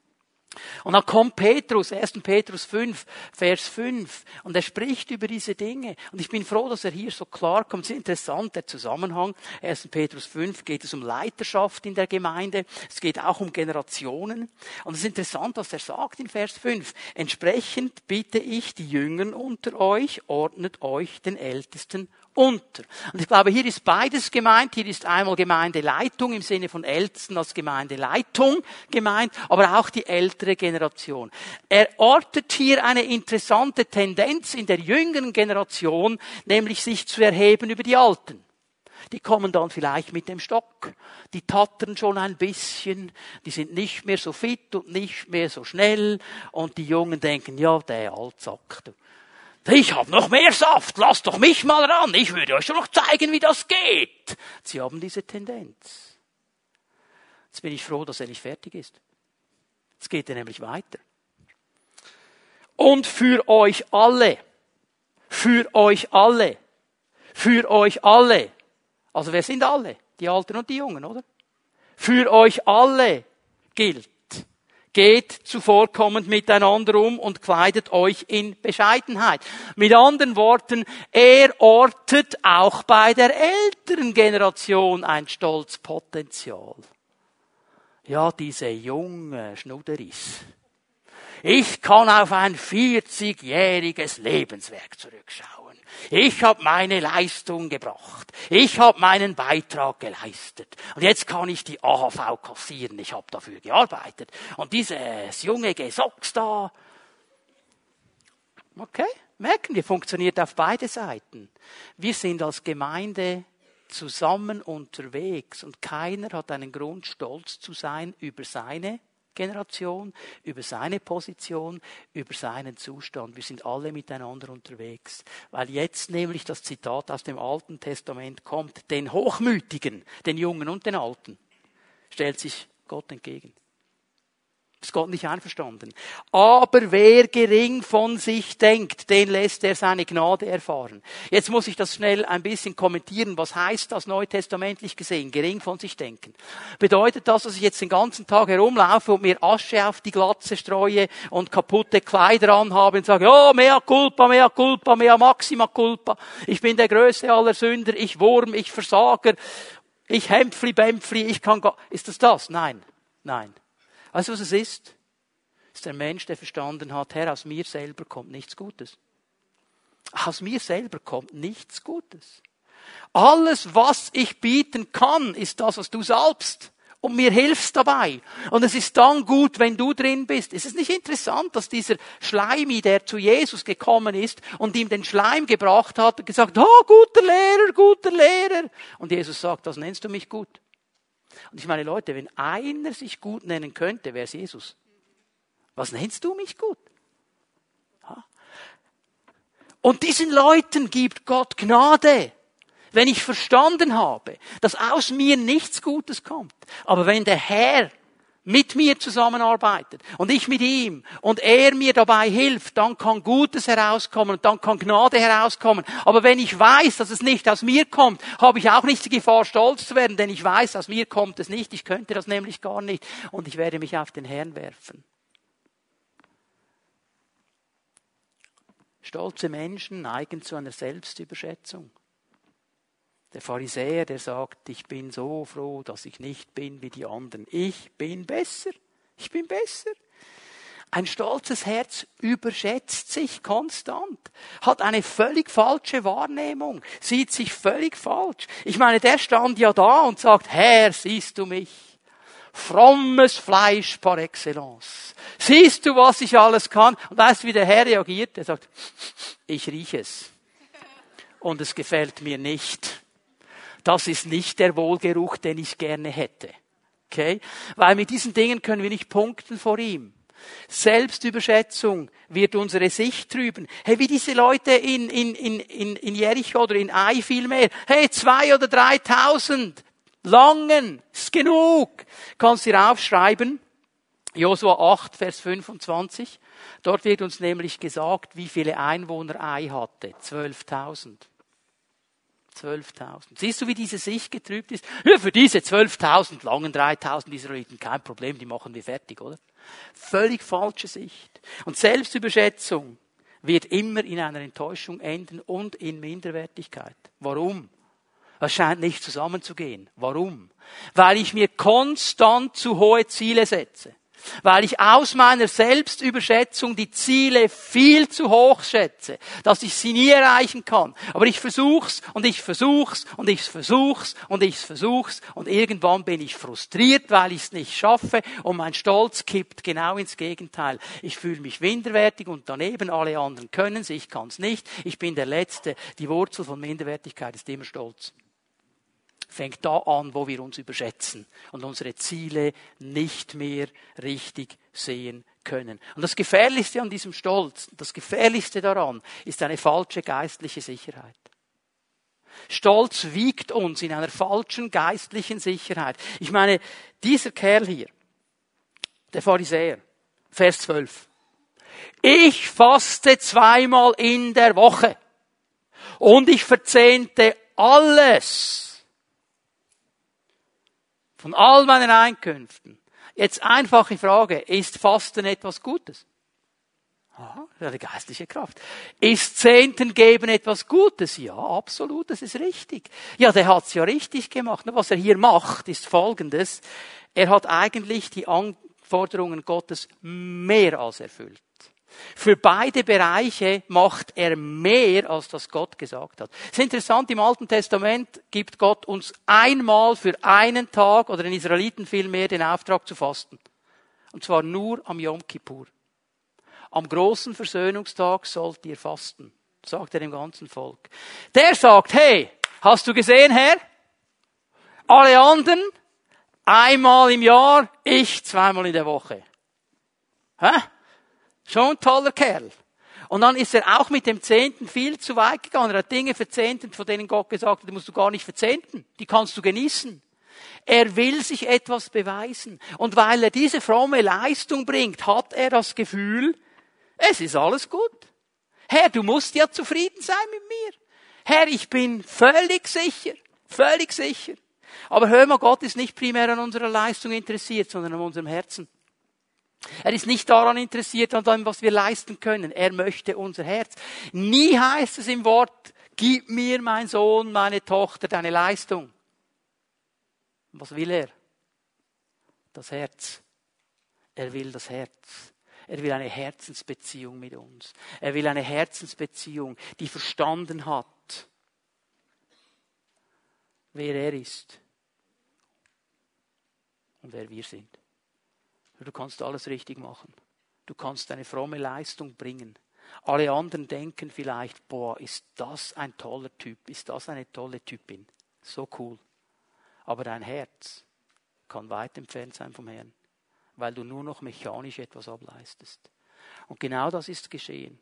Und dann kommt Petrus, 1. Petrus 5, Vers 5, und er spricht über diese Dinge. Und ich bin froh, dass er hier so klar kommt. Es ist interessant, der Zusammenhang. 1. Petrus 5 geht es um Leiterschaft in der Gemeinde. Es geht auch um Generationen. Und es ist interessant, was er sagt in Vers 5. Entsprechend bitte ich die Jüngern unter euch, ordnet euch den Ältesten unter. Und ich glaube, hier ist beides gemeint. Hier ist einmal Gemeindeleitung im Sinne von Ältesten als Gemeindeleitung gemeint, aber auch die ältere Generation. Er ortet hier eine interessante Tendenz in der jüngeren Generation, nämlich sich zu erheben über die Alten. Die kommen dann vielleicht mit dem Stock, die tattern schon ein bisschen, die sind nicht mehr so fit und nicht mehr so schnell und die Jungen denken, ja, der Altsack, du ich habe noch mehr Saft, lasst doch mich mal ran, ich würde euch schon noch zeigen, wie das geht. Sie haben diese Tendenz. Jetzt bin ich froh, dass er nicht fertig ist. Jetzt geht er nämlich weiter. Und für euch alle, für euch alle, für euch alle, also wer sind alle? Die Alten und die Jungen, oder? Für euch alle gilt, Geht zuvorkommend miteinander um und kleidet euch in Bescheidenheit. Mit anderen Worten, er ortet auch bei der älteren Generation ein Stolzpotenzial. Ja, diese junge Schnudderis. Ich kann auf ein 40-jähriges Lebenswerk zurückschauen. Ich habe meine Leistung gebracht. Ich habe meinen Beitrag geleistet. Und jetzt kann ich die AHV kassieren. Ich habe dafür gearbeitet. Und dieses junge Gesocks da. Okay, merken wir, funktioniert auf beide Seiten. Wir sind als Gemeinde zusammen unterwegs und keiner hat einen Grund, stolz zu sein über seine Generation, über seine Position, über seinen Zustand. Wir sind alle miteinander unterwegs. Weil jetzt nämlich das Zitat aus dem Alten Testament kommt, den Hochmütigen, den Jungen und den Alten, stellt sich Gott entgegen. Ist Gott nicht einverstanden. Aber wer gering von sich denkt, den lässt er seine Gnade erfahren. Jetzt muss ich das schnell ein bisschen kommentieren. Was heißt das neutestamentlich gesehen? Gering von sich denken. Bedeutet das, dass ich jetzt den ganzen Tag herumlaufe und mir Asche auf die Glatze streue und kaputte Kleider anhabe und sage, oh, mea culpa, mea culpa, mea maxima culpa. Ich bin der größte aller Sünder, ich Wurm, ich Versager, ich Hempfli, Bempfli, ich kann gar, ist das das? Nein. Nein. Weißt du, was es ist? Es ist der Mensch, der verstanden hat, Herr, aus mir selber kommt nichts Gutes. Aus mir selber kommt nichts Gutes. Alles, was ich bieten kann, ist das, was du salbst. Und mir hilfst dabei. Und es ist dann gut, wenn du drin bist. Ist es nicht interessant, dass dieser Schleimi, der zu Jesus gekommen ist und ihm den Schleim gebracht hat, gesagt, oh, guter Lehrer, guter Lehrer. Und Jesus sagt, das nennst du mich gut. Und ich meine, Leute, wenn einer sich gut nennen könnte, wäre es Jesus. Was nennst du mich gut? Und diesen Leuten gibt Gott Gnade. Wenn ich verstanden habe, dass aus mir nichts Gutes kommt. Aber wenn der Herr mit mir zusammenarbeitet und ich mit ihm und er mir dabei hilft, dann kann Gutes herauskommen und dann kann Gnade herauskommen. Aber wenn ich weiß, dass es nicht aus mir kommt, habe ich auch nicht die Gefahr, stolz zu werden, denn ich weiß, aus mir kommt es nicht. Ich könnte das nämlich gar nicht und ich werde mich auf den Herrn werfen. Stolze Menschen neigen zu einer Selbstüberschätzung. Der Pharisäer, der sagt, ich bin so froh, dass ich nicht bin wie die anderen. Ich bin besser. Ich bin besser. Ein stolzes Herz überschätzt sich konstant, hat eine völlig falsche Wahrnehmung, sieht sich völlig falsch. Ich meine, der stand ja da und sagt, Herr, siehst du mich? Frommes Fleisch par excellence. Siehst du, was ich alles kann? Und weißt du, wie der Herr reagiert? Er sagt, ich rieche es. Und es gefällt mir nicht. Das ist nicht der Wohlgeruch, den ich gerne hätte. Okay? Weil mit diesen Dingen können wir nicht punkten vor ihm. Selbstüberschätzung wird unsere Sicht trüben. Hey, wie diese Leute in, in, in, in, in Jericho oder in Ai vielmehr. Hey, zwei oder dreitausend. Langen. Ist genug. Kannst du dir aufschreiben. Josua 8, Vers 25. Dort wird uns nämlich gesagt, wie viele Einwohner Ai hatte. 12.000. 12.000. Siehst du, wie diese Sicht getrübt ist? Ja, für diese 12.000 langen 3.000 Israeliten kein Problem, die machen wir fertig, oder? Völlig falsche Sicht. Und Selbstüberschätzung wird immer in einer Enttäuschung enden und in Minderwertigkeit. Warum? Es scheint nicht zusammenzugehen. Warum? Weil ich mir konstant zu hohe Ziele setze weil ich aus meiner Selbstüberschätzung die Ziele viel zu hoch schätze, dass ich sie nie erreichen kann. Aber ich versuch's und ich versuch's und ich versuch's und ich versuch's und irgendwann bin ich frustriert, weil ich's nicht schaffe und mein Stolz kippt genau ins Gegenteil. Ich fühle mich minderwertig und daneben alle anderen können's, ich kann's nicht. Ich bin der Letzte. Die Wurzel von Minderwertigkeit ist immer Stolz fängt da an, wo wir uns überschätzen und unsere Ziele nicht mehr richtig sehen können. Und das Gefährlichste an diesem Stolz, das Gefährlichste daran, ist eine falsche geistliche Sicherheit. Stolz wiegt uns in einer falschen geistlichen Sicherheit. Ich meine, dieser Kerl hier, der Pharisäer, Vers 12. Ich faste zweimal in der Woche und ich verzehnte alles von all meinen Einkünften. Jetzt einfache Frage, ist Fasten etwas Gutes? Aha, eine geistliche Kraft. Ist Zehnten geben etwas Gutes? Ja, absolut, das ist richtig. Ja, der hat's ja richtig gemacht. Was er hier macht, ist Folgendes. Er hat eigentlich die Anforderungen Gottes mehr als erfüllt. Für beide Bereiche macht er mehr, als das Gott gesagt hat. Es ist interessant, im Alten Testament gibt Gott uns einmal für einen Tag oder den Israeliten vielmehr den Auftrag zu fasten. Und zwar nur am Yom Kippur. Am großen Versöhnungstag sollt ihr fasten, sagt er dem ganzen Volk. Der sagt, hey, hast du gesehen, Herr? Alle anderen einmal im Jahr, ich zweimal in der Woche. Hä? Schon ein toller Kerl. Und dann ist er auch mit dem Zehnten viel zu weit gegangen. Er hat Dinge verzehnten, von denen Gott gesagt hat, die musst du gar nicht verzehnten. Die kannst du genießen. Er will sich etwas beweisen. Und weil er diese fromme Leistung bringt, hat er das Gefühl, es ist alles gut. Herr, du musst ja zufrieden sein mit mir. Herr, ich bin völlig sicher, völlig sicher. Aber hör mal, Gott ist nicht primär an unserer Leistung interessiert, sondern an unserem Herzen. Er ist nicht daran interessiert, an dem, was wir leisten können. Er möchte unser Herz. Nie heißt es im Wort, gib mir, mein Sohn, meine Tochter, deine Leistung. Was will er? Das Herz. Er will das Herz. Er will eine Herzensbeziehung mit uns. Er will eine Herzensbeziehung, die verstanden hat, wer er ist und wer wir sind. Du kannst alles richtig machen. Du kannst eine fromme Leistung bringen. Alle anderen denken vielleicht, boah, ist das ein toller Typ, ist das eine tolle Typin. So cool. Aber dein Herz kann weit entfernt sein vom Herrn, weil du nur noch mechanisch etwas ableistest. Und genau das ist geschehen.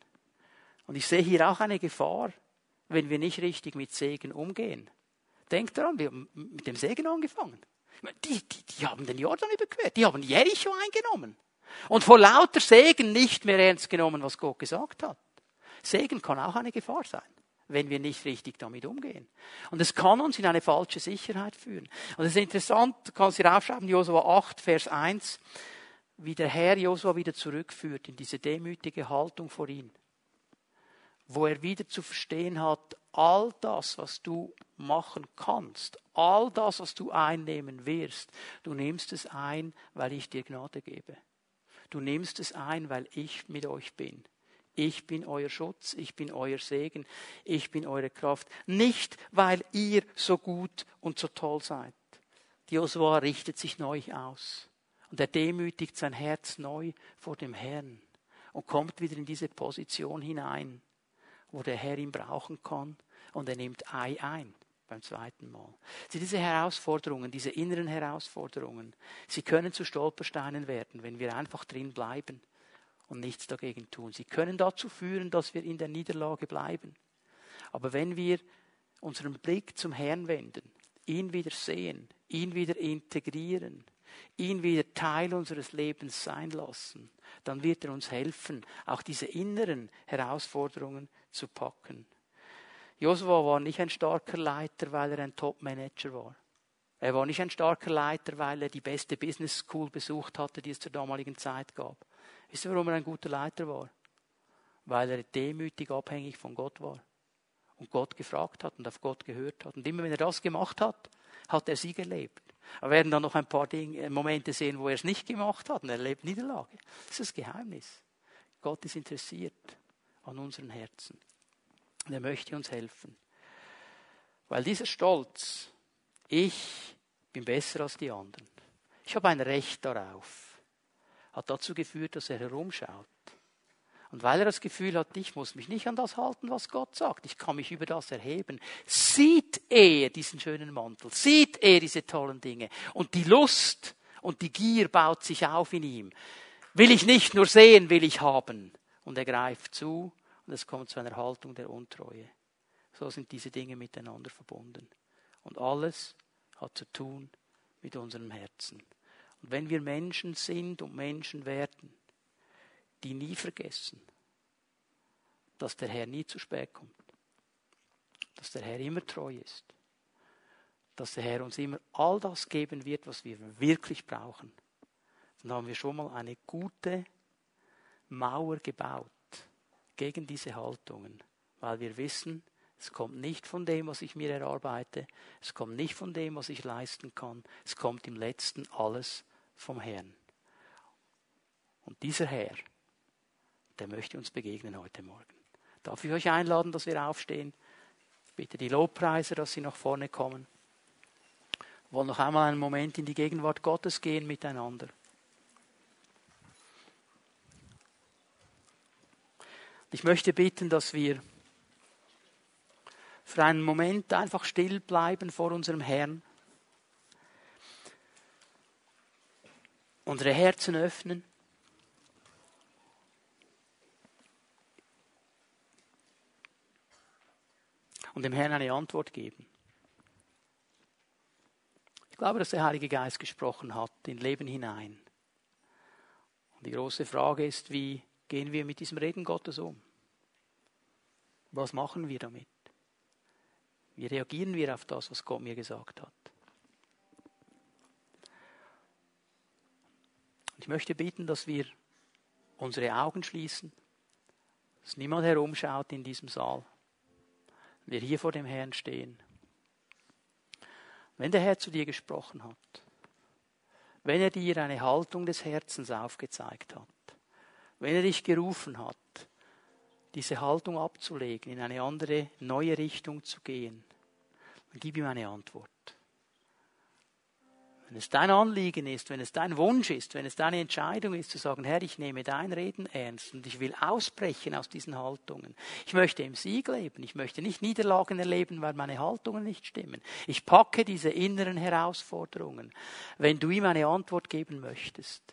Und ich sehe hier auch eine Gefahr, wenn wir nicht richtig mit Segen umgehen. Denk daran, wir haben mit dem Segen angefangen. Die, die, die haben den Jordan überquert, die haben Jericho eingenommen. Und vor lauter Segen nicht mehr ernst genommen, was Gott gesagt hat. Segen kann auch eine Gefahr sein, wenn wir nicht richtig damit umgehen. Und es kann uns in eine falsche Sicherheit führen. Und es ist interessant, du kannst hier aufschreiben, Josua 8, Vers 1, wie der Herr Josua wieder zurückführt in diese demütige Haltung vor ihm wo er wieder zu verstehen hat, all das, was du machen kannst, all das, was du einnehmen wirst, du nimmst es ein, weil ich dir Gnade gebe. Du nimmst es ein, weil ich mit euch bin. Ich bin euer Schutz, ich bin euer Segen, ich bin eure Kraft. Nicht, weil ihr so gut und so toll seid. Josua richtet sich neu aus. Und er demütigt sein Herz neu vor dem Herrn und kommt wieder in diese Position hinein wo der Herr ihn brauchen kann und er nimmt Ei ein. beim zweiten Mal. Sie, diese Herausforderungen, diese inneren Herausforderungen, sie können zu Stolpersteinen werden, wenn wir einfach drin bleiben und nichts dagegen tun. Sie können dazu führen, dass wir in der Niederlage bleiben. Aber wenn wir unseren Blick zum Herrn wenden, ihn wieder sehen, ihn wieder integrieren, ihn wieder Teil unseres Lebens sein lassen, dann wird er uns helfen, auch diese inneren Herausforderungen zu packen. Josua war nicht ein starker Leiter, weil er ein Top-Manager war. Er war nicht ein starker Leiter, weil er die beste Business School besucht hatte, die es zur damaligen Zeit gab. Wisst ihr, warum er ein guter Leiter war? Weil er demütig abhängig von Gott war und Gott gefragt hat und auf Gott gehört hat. Und immer wenn er das gemacht hat, hat er Sieg erlebt. Wir werden dann noch ein paar Dinge, äh, Momente sehen, wo er es nicht gemacht hat und er erlebt Niederlage. Das ist das Geheimnis. Gott ist interessiert an unseren Herzen. Und er möchte uns helfen. Weil dieser Stolz, ich bin besser als die anderen. Ich habe ein Recht darauf. Hat dazu geführt, dass er herumschaut. Und weil er das Gefühl hat, ich muss mich nicht an das halten, was Gott sagt, ich kann mich über das erheben, sieht er diesen schönen Mantel, sieht er diese tollen Dinge. Und die Lust und die Gier baut sich auf in ihm. Will ich nicht nur sehen, will ich haben. Und er greift zu und es kommt zu einer Haltung der Untreue. So sind diese Dinge miteinander verbunden. Und alles hat zu tun mit unserem Herzen. Und wenn wir Menschen sind und Menschen werden, die nie vergessen, dass der Herr nie zu spät kommt, dass der Herr immer treu ist, dass der Herr uns immer all das geben wird, was wir wirklich brauchen, dann haben wir schon mal eine gute Mauer gebaut gegen diese Haltungen, weil wir wissen, es kommt nicht von dem, was ich mir erarbeite, es kommt nicht von dem, was ich leisten kann, es kommt im letzten alles vom Herrn. Und dieser Herr, der möchte uns begegnen heute Morgen. Darf ich euch einladen, dass wir aufstehen? Bitte die Lobpreiser, dass sie nach vorne kommen. Wir wollen noch einmal einen Moment in die Gegenwart Gottes gehen miteinander. Ich möchte bitten, dass wir für einen Moment einfach still bleiben vor unserem Herrn. Unsere Herzen öffnen. Und dem Herrn eine Antwort geben. Ich glaube, dass der Heilige Geist gesprochen hat in Leben hinein. Und die große Frage ist, wie gehen wir mit diesem Reden Gottes um? Was machen wir damit? Wie reagieren wir auf das, was Gott mir gesagt hat? Ich möchte bitten, dass wir unsere Augen schließen, dass niemand herumschaut in diesem Saal. Wir hier vor dem Herrn stehen. Wenn der Herr zu dir gesprochen hat, wenn er dir eine Haltung des Herzens aufgezeigt hat, wenn er dich gerufen hat, diese Haltung abzulegen, in eine andere, neue Richtung zu gehen, dann gib ihm eine Antwort. Wenn es dein Anliegen ist, wenn es dein Wunsch ist, wenn es deine Entscheidung ist, zu sagen, Herr, ich nehme dein Reden ernst und ich will ausbrechen aus diesen Haltungen. Ich möchte im Sieg leben. Ich möchte nicht Niederlagen erleben, weil meine Haltungen nicht stimmen. Ich packe diese inneren Herausforderungen. Wenn du ihm eine Antwort geben möchtest,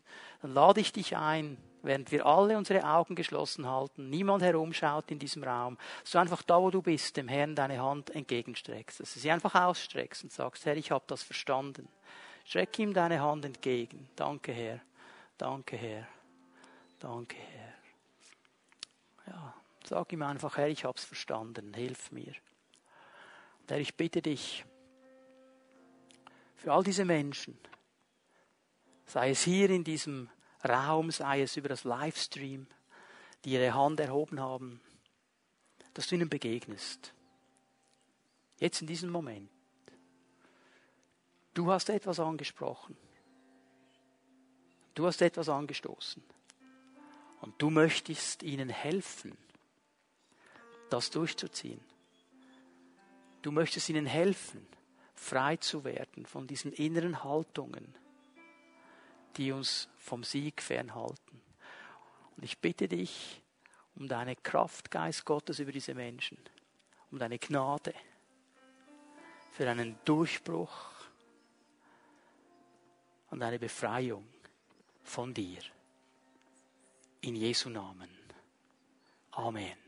dann lade ich dich ein, während wir alle unsere Augen geschlossen halten, niemand herumschaut in diesem Raum, dass du einfach da, wo du bist, dem Herrn deine Hand entgegenstreckst, dass du sie einfach ausstreckst und sagst, Herr, ich habe das verstanden. Streck ihm deine Hand entgegen. Danke, Herr. Danke, Herr. Danke, Herr. Ja, sag ihm einfach, Herr, ich habe es verstanden. Hilf mir. Herr, ich bitte dich für all diese Menschen, sei es hier in diesem Raum, sei es über das Livestream, die ihre Hand erhoben haben, dass du ihnen begegnest. Jetzt in diesem Moment. Du hast etwas angesprochen. Du hast etwas angestoßen. Und du möchtest ihnen helfen, das durchzuziehen. Du möchtest ihnen helfen, frei zu werden von diesen inneren Haltungen, die uns vom Sieg fernhalten. Und ich bitte dich um deine Kraft, Geist Gottes, über diese Menschen, um deine Gnade, für einen Durchbruch und eine Befreiung von dir. In Jesu Namen. Amen.